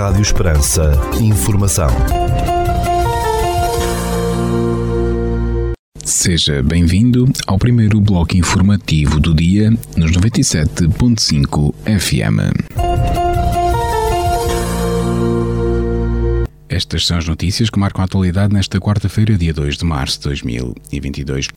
Rádio Esperança. Informação. Seja bem-vindo ao primeiro bloco informativo do dia nos 97.5 FM. Estas são as notícias que marcam a atualidade nesta quarta-feira, dia 2 de março de 2022.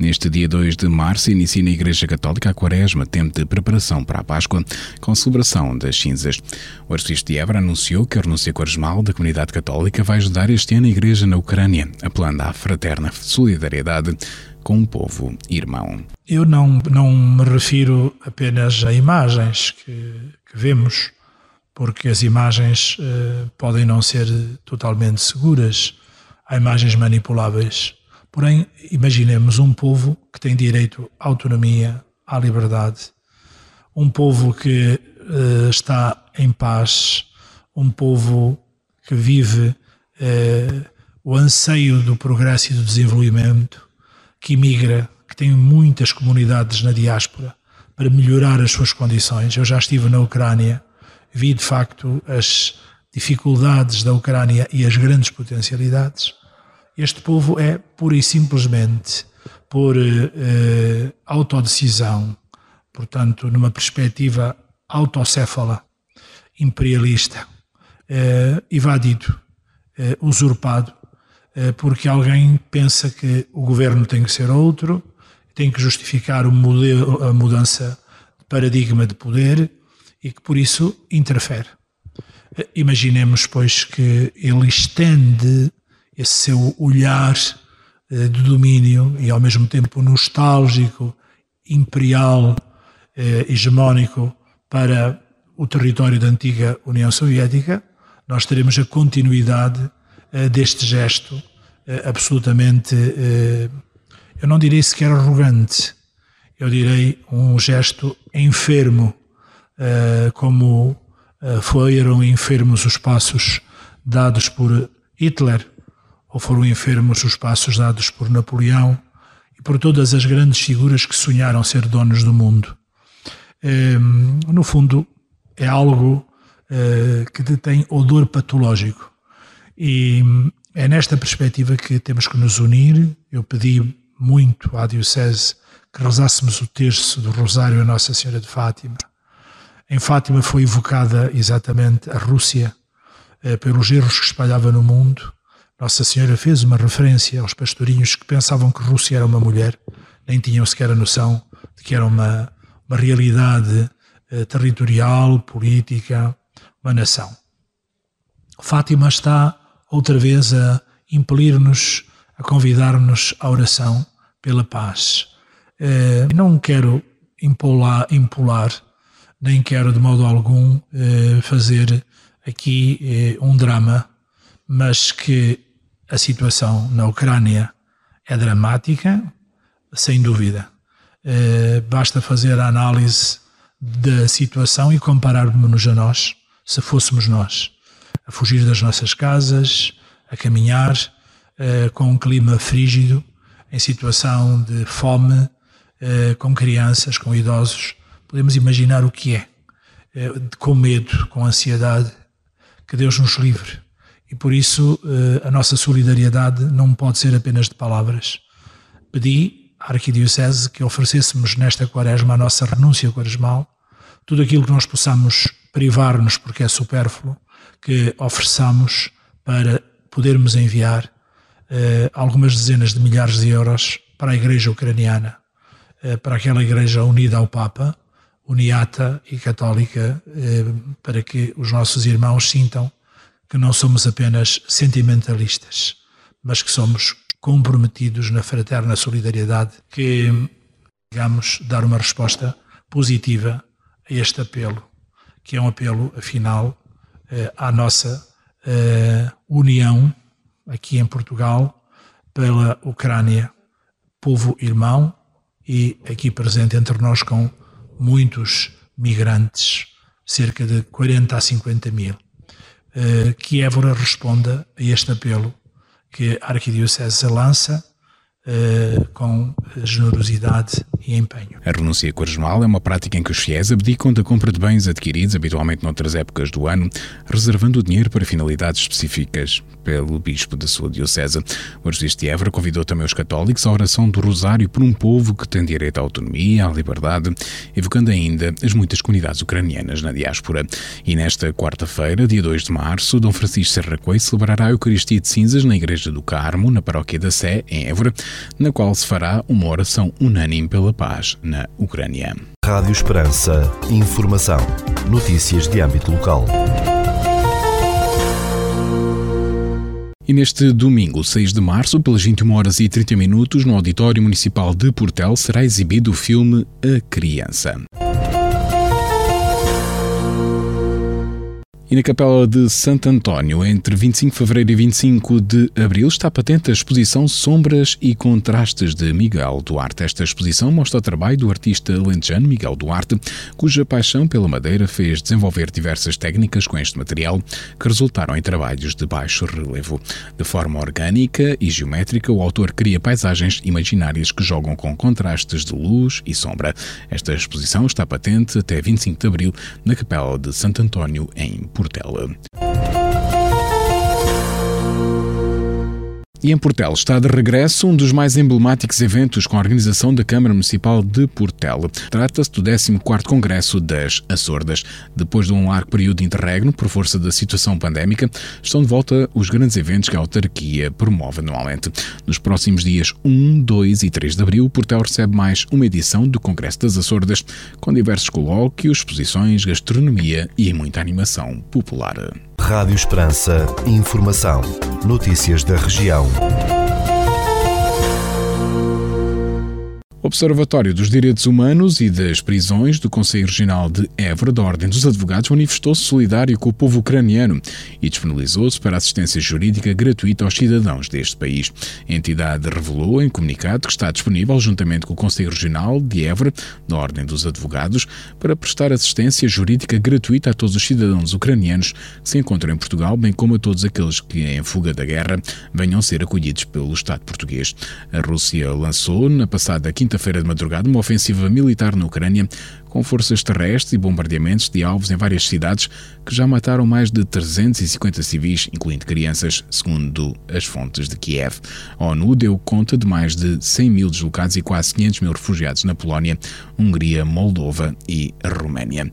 Neste dia 2 de março, inicia na Igreja Católica a Quaresma, tempo de preparação para a Páscoa, com celebração das cinzas. O arcebispo de Évora anunciou que a renúncia quaresmal da comunidade católica vai ajudar este ano a Igreja na Ucrânia, apelando à fraterna solidariedade com o povo irmão. Eu não, não me refiro apenas a imagens que, que vemos, porque as imagens eh, podem não ser totalmente seguras. Há imagens manipuláveis Porém, imaginemos um povo que tem direito à autonomia, à liberdade, um povo que uh, está em paz, um povo que vive uh, o anseio do progresso e do desenvolvimento, que imigra, que tem muitas comunidades na diáspora para melhorar as suas condições. Eu já estive na Ucrânia, vi de facto as dificuldades da Ucrânia e as grandes potencialidades este povo é pura e simplesmente por eh, autodecisão, portanto, numa perspectiva autocéfala, imperialista, eh, evadido, eh, usurpado, eh, porque alguém pensa que o governo tem que ser outro, tem que justificar modelo, a mudança de paradigma de poder e que por isso interfere. Eh, imaginemos, pois, que ele estende esse seu olhar eh, de domínio e ao mesmo tempo nostálgico, imperial, eh, hegemónico para o território da antiga União Soviética, nós teremos a continuidade eh, deste gesto absolutamente, eu não direi sequer arrogante, eu direi um gesto enfermo, como foram enfermos os passos dados por Hitler ou foram enfermos os passos dados por Napoleão e por todas as grandes figuras que sonharam ser donos do mundo. Ehm, no fundo, é algo eh, que tem odor patológico. E é nesta perspectiva que temos que nos unir. Eu pedi muito à Diocese que rezássemos o terço do Rosário a Nossa Senhora de Fátima. Em Fátima foi evocada exatamente a Rússia eh, pelos erros que espalhava no mundo nossa Senhora fez uma referência aos pastorinhos que pensavam que Rússia era uma mulher, nem tinham sequer a noção de que era uma, uma realidade eh, territorial, política, uma nação. Fátima está outra vez a impelir-nos, a convidar-nos à oração pela paz. Eh, não quero impolar, impolar, nem quero de modo algum eh, fazer aqui eh, um drama, mas que a situação na Ucrânia é dramática, sem dúvida. Eh, basta fazer a análise da situação e compararmos-nos a nós, se fôssemos nós, a fugir das nossas casas, a caminhar eh, com um clima frígido, em situação de fome, eh, com crianças, com idosos. Podemos imaginar o que é, com medo, com ansiedade. Que Deus nos livre e por isso eh, a nossa solidariedade não pode ser apenas de palavras. Pedi à Arquidiocese que oferecêssemos nesta quaresma a nossa renúncia quaresmal, tudo aquilo que nós possamos privar-nos porque é supérfluo, que ofereçamos para podermos enviar eh, algumas dezenas de milhares de euros para a Igreja Ucraniana, eh, para aquela Igreja unida ao Papa, uniata e católica, para que os nossos irmãos sintam que não somos apenas sentimentalistas, mas que somos comprometidos na fraterna solidariedade, que digamos dar uma resposta positiva a este apelo, que é um apelo, afinal, eh, à nossa eh, união aqui em Portugal pela Ucrânia, povo irmão e aqui presente entre nós com muitos migrantes, cerca de 40 a 50 mil. Eh, que Évora responda a este apelo que a Arquidiocese lança eh, com generosidade e empenho. A renúncia quaresmal é uma prática em que os fiéis abdicam da compra de bens adquiridos habitualmente noutras épocas do ano, reservando o dinheiro para finalidades específicas pelo bispo da sua diocese. O arcebispo de Évora convidou também os católicos à oração do Rosário por um povo que tem direito à autonomia, à liberdade, evocando ainda as muitas comunidades ucranianas na diáspora. E nesta quarta-feira, dia 2 de março, Dom Francisco Serra celebrará a Eucaristia de Cinzas na Igreja do Carmo, na paróquia da Sé, em Évora, na qual se fará uma oração unânime pela paz na Ucrânia. Rádio Esperança. Informação. Notícias de âmbito local. E neste domingo, 6 de março, pelas 21 horas e 30 minutos, no Auditório Municipal de Portel, será exibido o filme A Criança. E na Capela de Santo António, entre 25 de fevereiro e 25 de abril, está patente a exposição Sombras e Contrastes de Miguel Duarte. Esta exposição mostra o trabalho do artista lentejano Miguel Duarte, cuja paixão pela madeira fez desenvolver diversas técnicas com este material que resultaram em trabalhos de baixo relevo. De forma orgânica e geométrica, o autor cria paisagens imaginárias que jogam com contrastes de luz e sombra. Esta exposição está patente até 25 de abril na Capela de Santo António, em. Portela. E em Portela está de regresso um dos mais emblemáticos eventos com a organização da Câmara Municipal de Portela. Trata-se do 14º Congresso das Açordas. Depois de um largo período de interregno por força da situação pandémica, estão de volta os grandes eventos que a autarquia promove anualmente. Nos próximos dias 1, 2 e 3 de abril, Portela recebe mais uma edição do Congresso das Açordas, com diversos colóquios, exposições, gastronomia e muita animação popular. Rádio Esperança. Informação. Notícias da região. Observatório dos Direitos Humanos e das Prisões do Conselho Regional de Évora da Ordem dos Advogados manifestou-se solidário com o povo ucraniano e disponibilizou-se para assistência jurídica gratuita aos cidadãos deste país. A entidade revelou em comunicado que está disponível, juntamente com o Conselho Regional de Évora da Ordem dos Advogados, para prestar assistência jurídica gratuita a todos os cidadãos ucranianos que se encontram em Portugal, bem como a todos aqueles que, em fuga da guerra, venham ser acolhidos pelo Estado português. A Rússia lançou, na passada quinta quinta-feira de madrugada uma ofensiva militar na Ucrânia com forças terrestres e bombardeamentos de alvos em várias cidades que já mataram mais de 350 civis, incluindo crianças, segundo as fontes de Kiev. A ONU deu conta de mais de 100 mil deslocados e quase 500 mil refugiados na Polónia, Hungria, Moldova e Roménia.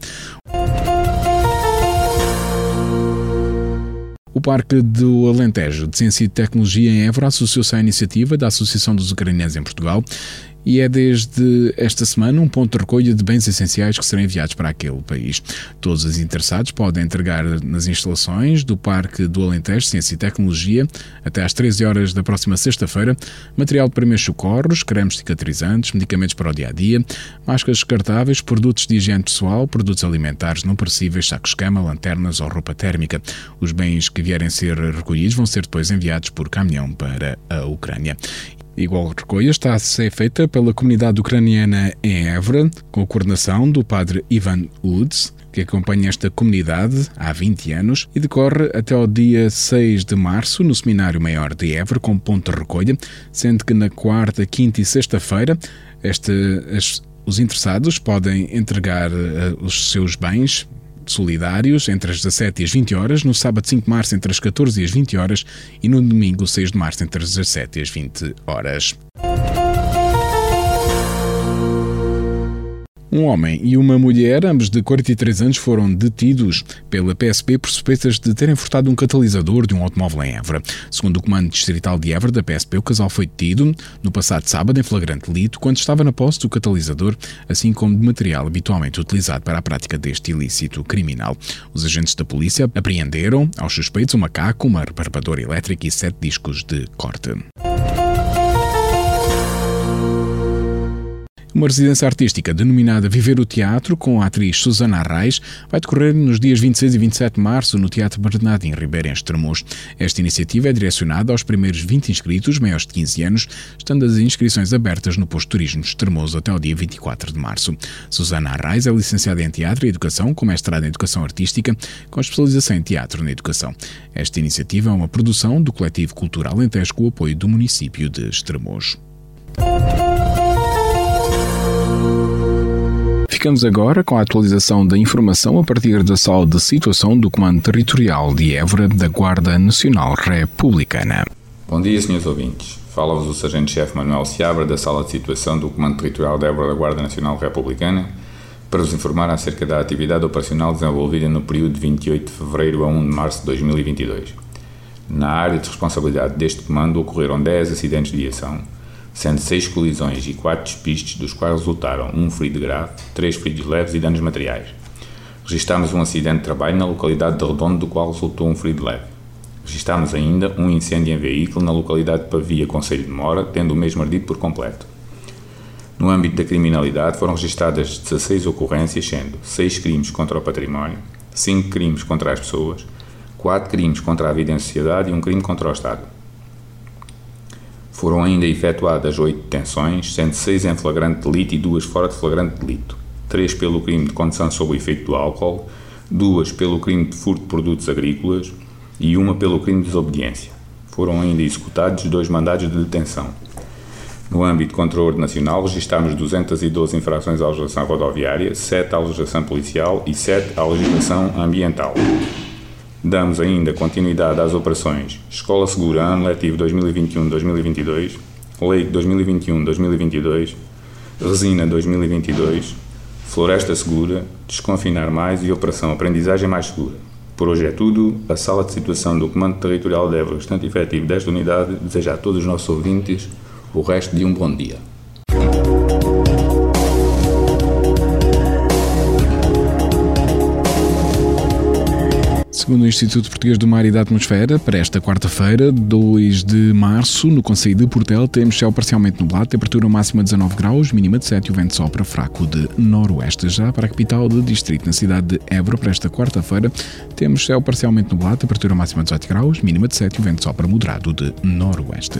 O Parque do Alentejo de Ciência e Tecnologia em Évora associou-se à iniciativa da Associação dos Ucranianos em Portugal e é desde esta semana um ponto de recolha de bens essenciais que serão enviados para aquele país. Todos os interessados podem entregar nas instalações do Parque do Alentejo Ciência e Tecnologia até às 13 horas da próxima sexta-feira material de primeiros socorros, cremes cicatrizantes, medicamentos para o dia a dia, máscaras descartáveis, produtos de higiene pessoal, produtos alimentares não perecíveis, sacos-cama, lanternas ou roupa térmica. Os bens que vierem ser recolhidos vão ser depois enviados por caminhão para a Ucrânia. Igual recolha está a ser feita pela comunidade ucraniana em Évora, com a coordenação do padre Ivan Uds, que acompanha esta comunidade há 20 anos e decorre até ao dia 6 de março no Seminário Maior de Évora, com ponto de recolha, sendo que na quarta, quinta e sexta-feira os interessados podem entregar uh, os seus bens solidários entre as 17 e as 20 horas, no sábado 5 de março entre as 14 e as 20 horas e no domingo 6 de março entre as 17 e as 20 horas. Um homem e uma mulher, ambos de 43 anos, foram detidos pela PSP por suspeitas de terem furtado um catalisador de um automóvel em Évora. Segundo o Comando Distrital de Évora da PSP, o casal foi detido no passado sábado em flagrante delito quando estava na posse do catalisador, assim como de material habitualmente utilizado para a prática deste ilícito criminal. Os agentes da polícia apreenderam aos suspeitos um macaco, uma reparadora elétrica e sete discos de corte. Uma residência artística denominada Viver o Teatro, com a atriz Susana Arraes, vai decorrer nos dias 26 e 27 de março no Teatro Bernardino Ribeiro, em Estremoz. Esta iniciativa é direcionada aos primeiros 20 inscritos, maiores de 15 anos, estando as inscrições abertas no posto turismo de Estremoz até o dia 24 de março. Susana Arraes é licenciada em Teatro e Educação, com mestrado em Educação Artística, com especialização em Teatro na Educação. Esta iniciativa é uma produção do Coletivo Cultural Alentejo com o apoio do município de Estremoz. Ficamos agora com a atualização da informação a partir da sala de situação do Comando Territorial de Évora da Guarda Nacional Republicana. Bom dia, senhores ouvintes. Fala-vos o Sargento-Chefe Manuel Seabra da sala de situação do Comando Territorial de Évora da Guarda Nacional Republicana para vos informar acerca da atividade operacional desenvolvida no período de 28 de fevereiro a 1 de março de 2022. Na área de responsabilidade deste comando ocorreram 10 acidentes de viação, sendo 6 colisões e 4 despistes, dos quais resultaram um ferido grave, 3 feridos leves e danos materiais. Registámos um acidente de trabalho na localidade de Redondo, do qual resultou um ferido leve. Registámos ainda um incêndio em veículo na localidade de Pavia, Conselho de Mora, tendo o mesmo ardido por completo. No âmbito da criminalidade foram registadas 16 ocorrências, sendo 6 crimes contra o património, 5 crimes contra as pessoas, 4 crimes contra a vida em sociedade e um crime contra o Estado. Foram ainda efetuadas 8 detenções, sendo 6 em flagrante delito e 2 fora de flagrante delito, 3 pelo crime de condução sob o efeito do álcool, 2 pelo crime de furto de produtos agrícolas e 1 pelo crime de desobediência. Foram ainda executados dois mandados de detenção. No âmbito contra a ordem nacional, registámos 212 infrações à legislação rodoviária, 7 à legislação policial e 7 à legislação ambiental. Damos ainda continuidade às operações Escola Segura, ano letivo 2021-2022, Lei 2021-2022, Resina 2022, Floresta Segura, Desconfinar Mais e Operação Aprendizagem Mais Segura. Por hoje é tudo. A sala de situação do Comando Territorial de Évora, bastante efetivo desta unidade, deseja a todos os nossos ouvintes o resto de um bom dia. Segundo o Instituto Português do Mar e da Atmosfera, para esta quarta-feira, 2 de março, no Conselho de Portel, temos céu parcialmente nublado, temperatura máxima de 19 graus, mínima de 7 e o vento sopra fraco de noroeste. Já para a capital do distrito, na cidade de Évora, para esta quarta-feira, temos céu parcialmente nublado, temperatura máxima de 18 graus, mínima de 7 e o vento sopra moderado de noroeste.